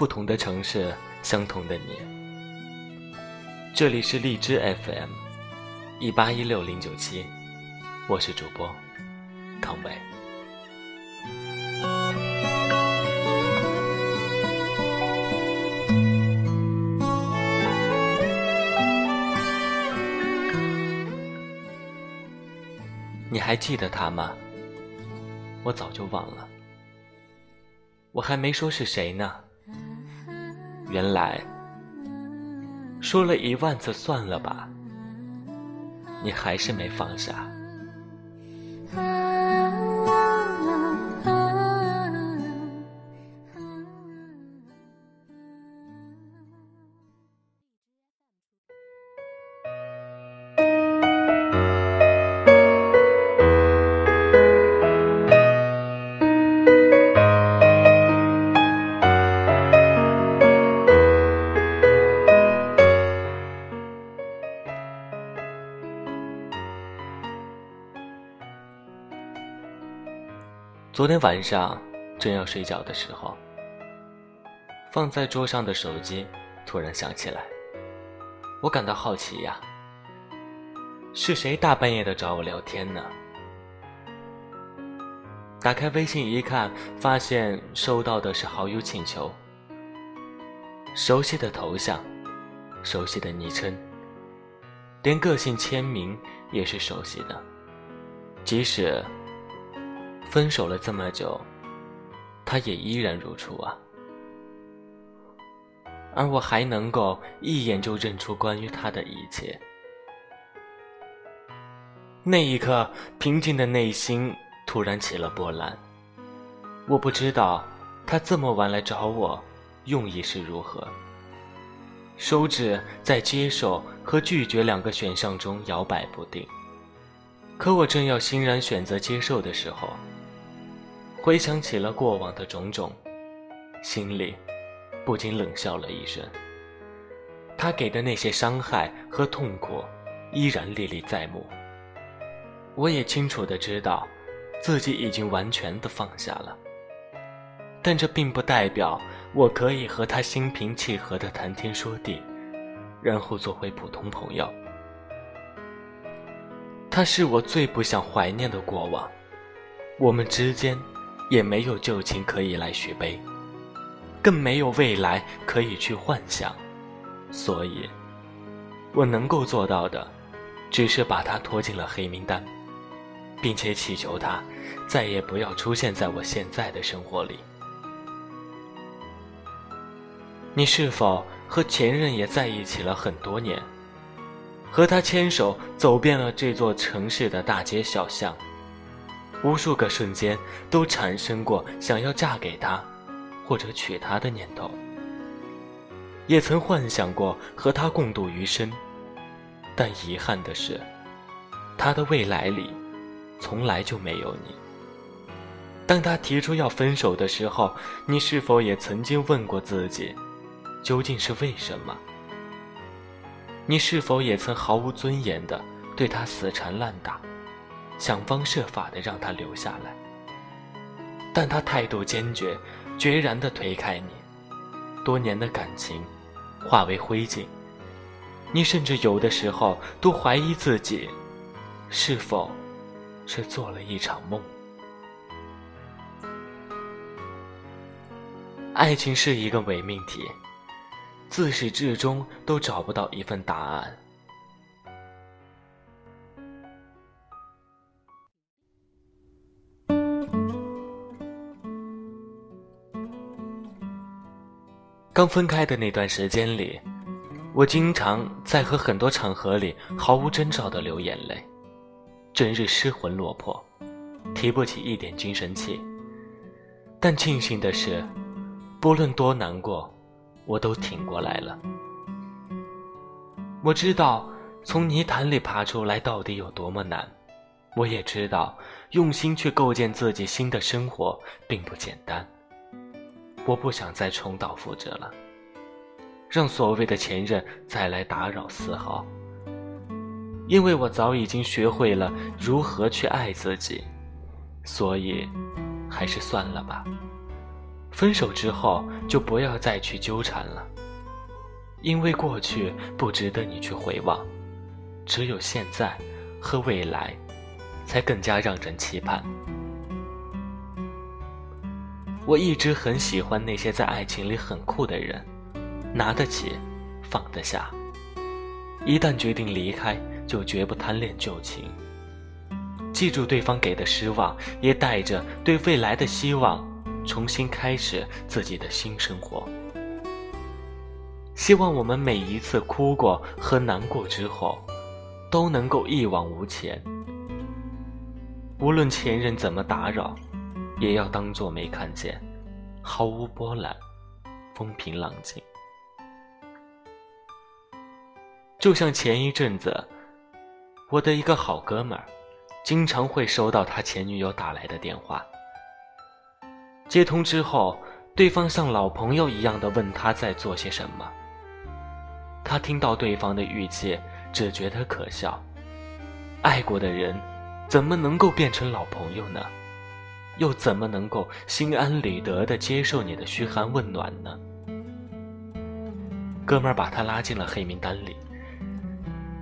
不同的城市，相同的你。这里是荔枝 FM，一八一六零九七，我是主播康伟。你还记得他吗？我早就忘了。我还没说是谁呢。原来说了一万次算了吧，你还是没放下。昨天晚上正要睡觉的时候，放在桌上的手机突然响起来，我感到好奇呀，是谁大半夜的找我聊天呢？打开微信一看，发现收到的是好友请求，熟悉的头像，熟悉的昵称，连个性签名也是熟悉的，即使。分手了这么久，他也依然如初啊，而我还能够一眼就认出关于他的一切。那一刻，平静的内心突然起了波澜。我不知道他这么晚来找我，用意是如何。手指在接受和拒绝两个选项中摇摆不定。可我正要欣然选择接受的时候。回想起了过往的种种，心里不禁冷笑了一声。他给的那些伤害和痛苦，依然历历在目。我也清楚的知道，自己已经完全的放下了。但这并不代表我可以和他心平气和的谈天说地，然后做回普通朋友。他是我最不想怀念的过往，我们之间。也没有旧情可以来续杯，更没有未来可以去幻想，所以，我能够做到的，只是把他拖进了黑名单，并且祈求他再也不要出现在我现在的生活里。你是否和前任也在一起了很多年？和他牵手走遍了这座城市的大街小巷？无数个瞬间都产生过想要嫁给他，或者娶他的念头，也曾幻想过和他共度余生，但遗憾的是，他的未来里从来就没有你。当他提出要分手的时候，你是否也曾经问过自己，究竟是为什么？你是否也曾毫无尊严的对他死缠烂打？想方设法的让他留下来，但他态度坚决，决然的推开你，多年的感情化为灰烬。你甚至有的时候都怀疑自己，是否是做了一场梦。爱情是一个伪命题，自始至终都找不到一份答案。刚分开的那段时间里，我经常在和很多场合里毫无征兆的流眼泪，整日失魂落魄，提不起一点精神气。但庆幸的是，不论多难过，我都挺过来了。我知道从泥潭里爬出来到底有多么难，我也知道用心去构建自己新的生活并不简单。我不想再重蹈覆辙了，让所谓的前任再来打扰丝毫，因为我早已经学会了如何去爱自己，所以还是算了吧。分手之后就不要再去纠缠了，因为过去不值得你去回望，只有现在和未来，才更加让人期盼。我一直很喜欢那些在爱情里很酷的人，拿得起，放得下。一旦决定离开，就绝不贪恋旧情。记住对方给的失望，也带着对未来的希望，重新开始自己的新生活。希望我们每一次哭过和难过之后，都能够一往无前。无论前任怎么打扰。也要当作没看见，毫无波澜，风平浪静。就像前一阵子，我的一个好哥们儿，经常会收到他前女友打来的电话。接通之后，对方像老朋友一样的问他在做些什么。他听到对方的语气，只觉得可笑。爱过的人，怎么能够变成老朋友呢？又怎么能够心安理得地接受你的嘘寒问暖呢？哥们儿把他拉进了黑名单里。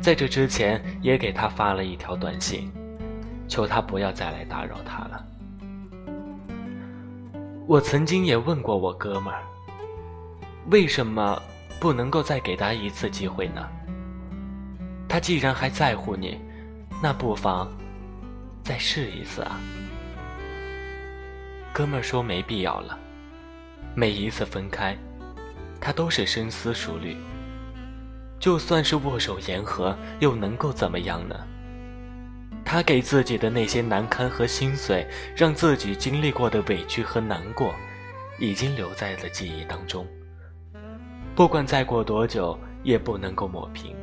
在这之前，也给他发了一条短信，求他不要再来打扰他了。我曾经也问过我哥们儿，为什么不能够再给他一次机会呢？他既然还在乎你，那不妨再试一次啊。哥们儿说没必要了。每一次分开，他都是深思熟虑。就算是握手言和，又能够怎么样呢？他给自己的那些难堪和心碎，让自己经历过的委屈和难过，已经留在了记忆当中。不管再过多久，也不能够抹平。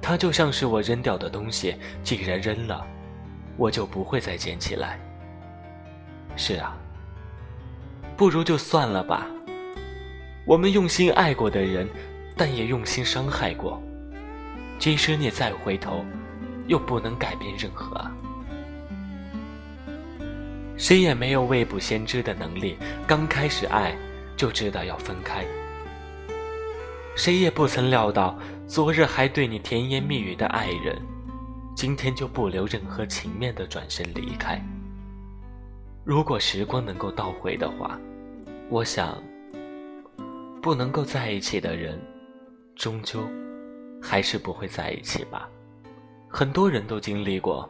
他就像是我扔掉的东西，既然扔了，我就不会再捡起来。是啊，不如就算了吧。我们用心爱过的人，但也用心伤害过。即使你再回头，又不能改变任何。谁也没有未卜先知的能力，刚开始爱就知道要分开。谁也不曾料到，昨日还对你甜言蜜语的爱人，今天就不留任何情面的转身离开。如果时光能够倒回的话，我想，不能够在一起的人，终究还是不会在一起吧。很多人都经历过，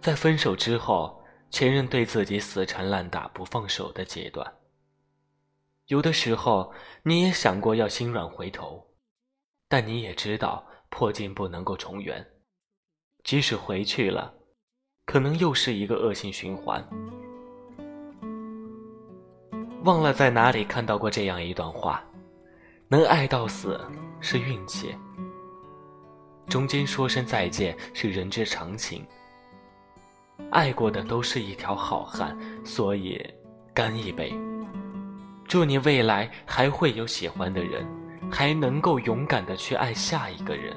在分手之后，前任对自己死缠烂打不放手的阶段。有的时候，你也想过要心软回头，但你也知道破镜不能够重圆，即使回去了。可能又是一个恶性循环。忘了在哪里看到过这样一段话：能爱到死是运气，中间说声再见是人之常情。爱过的都是一条好汉，所以干一杯。祝你未来还会有喜欢的人，还能够勇敢的去爱下一个人。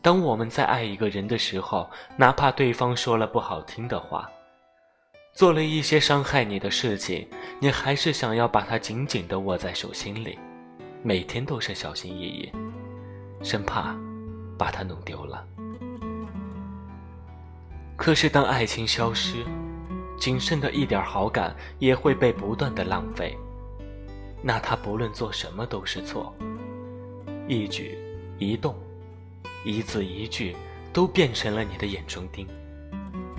当我们在爱一个人的时候，哪怕对方说了不好听的话，做了一些伤害你的事情，你还是想要把他紧紧地握在手心里，每天都是小心翼翼，生怕把他弄丢了。可是当爱情消失，仅剩的一点好感也会被不断的浪费，那他不论做什么都是错，一举一动。一字一句，都变成了你的眼中钉，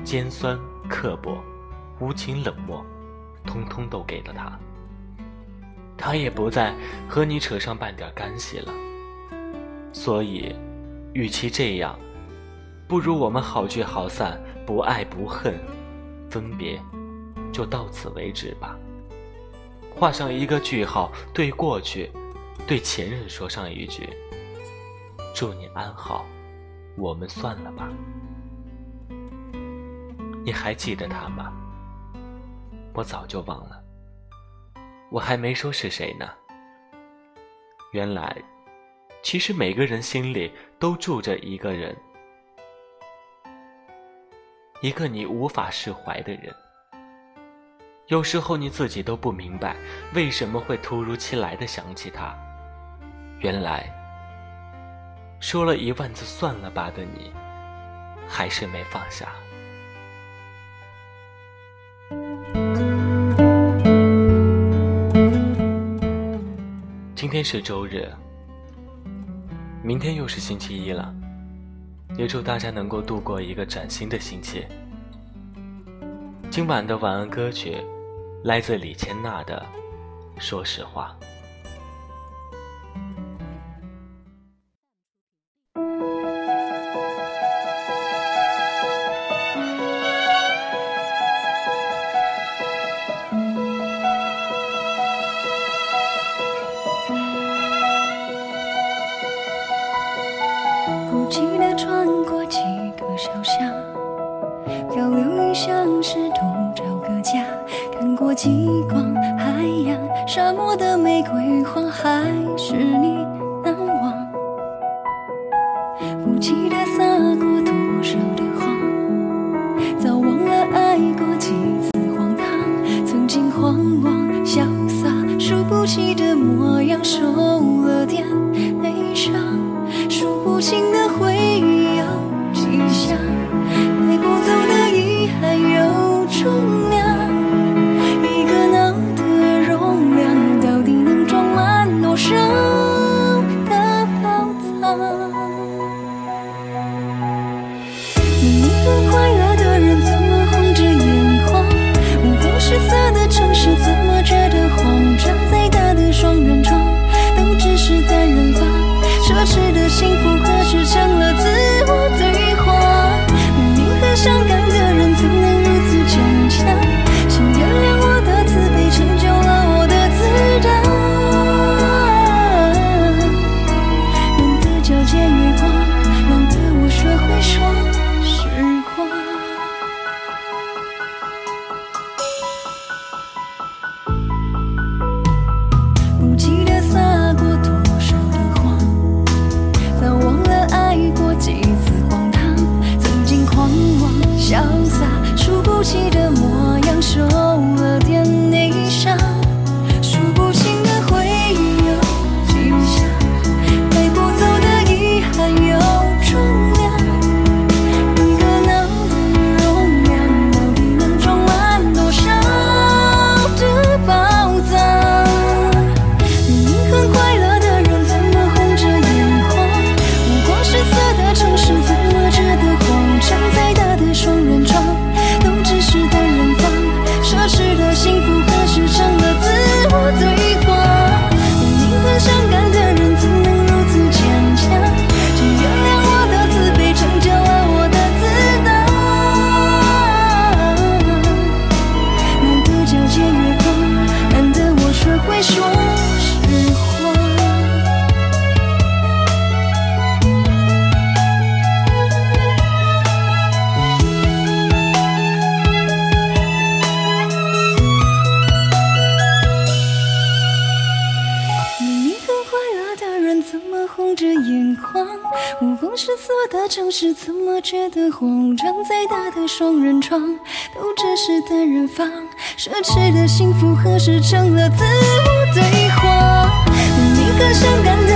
尖酸刻薄、无情冷漠，通通都给了他。他也不再和你扯上半点干系了。所以，与其这样，不如我们好聚好散，不爱不恨，分别就到此为止吧。画上一个句号，对过去，对前任说上一句。祝你安好，我们算了吧。你还记得他吗？我早就忘了。我还没说是谁呢。原来，其实每个人心里都住着一个人，一个你无法释怀的人。有时候你自己都不明白为什么会突如其来的想起他。原来，说了一万次算了吧的你，还是没放下。今天是周日，明天又是星期一了，也祝大家能够度过一个崭新的星期。今晚的晚安歌曲。来自李千娜的《说实话》。记得穿过几个小巷，漂流像是都找个家。看过极光、海洋、沙漠的玫瑰花，还是你着眼眶五光十色的城市，怎么觉得慌张？再大的双人床，都只是单人房。奢侈的幸福，何时成了自我对话？你宁可伤感。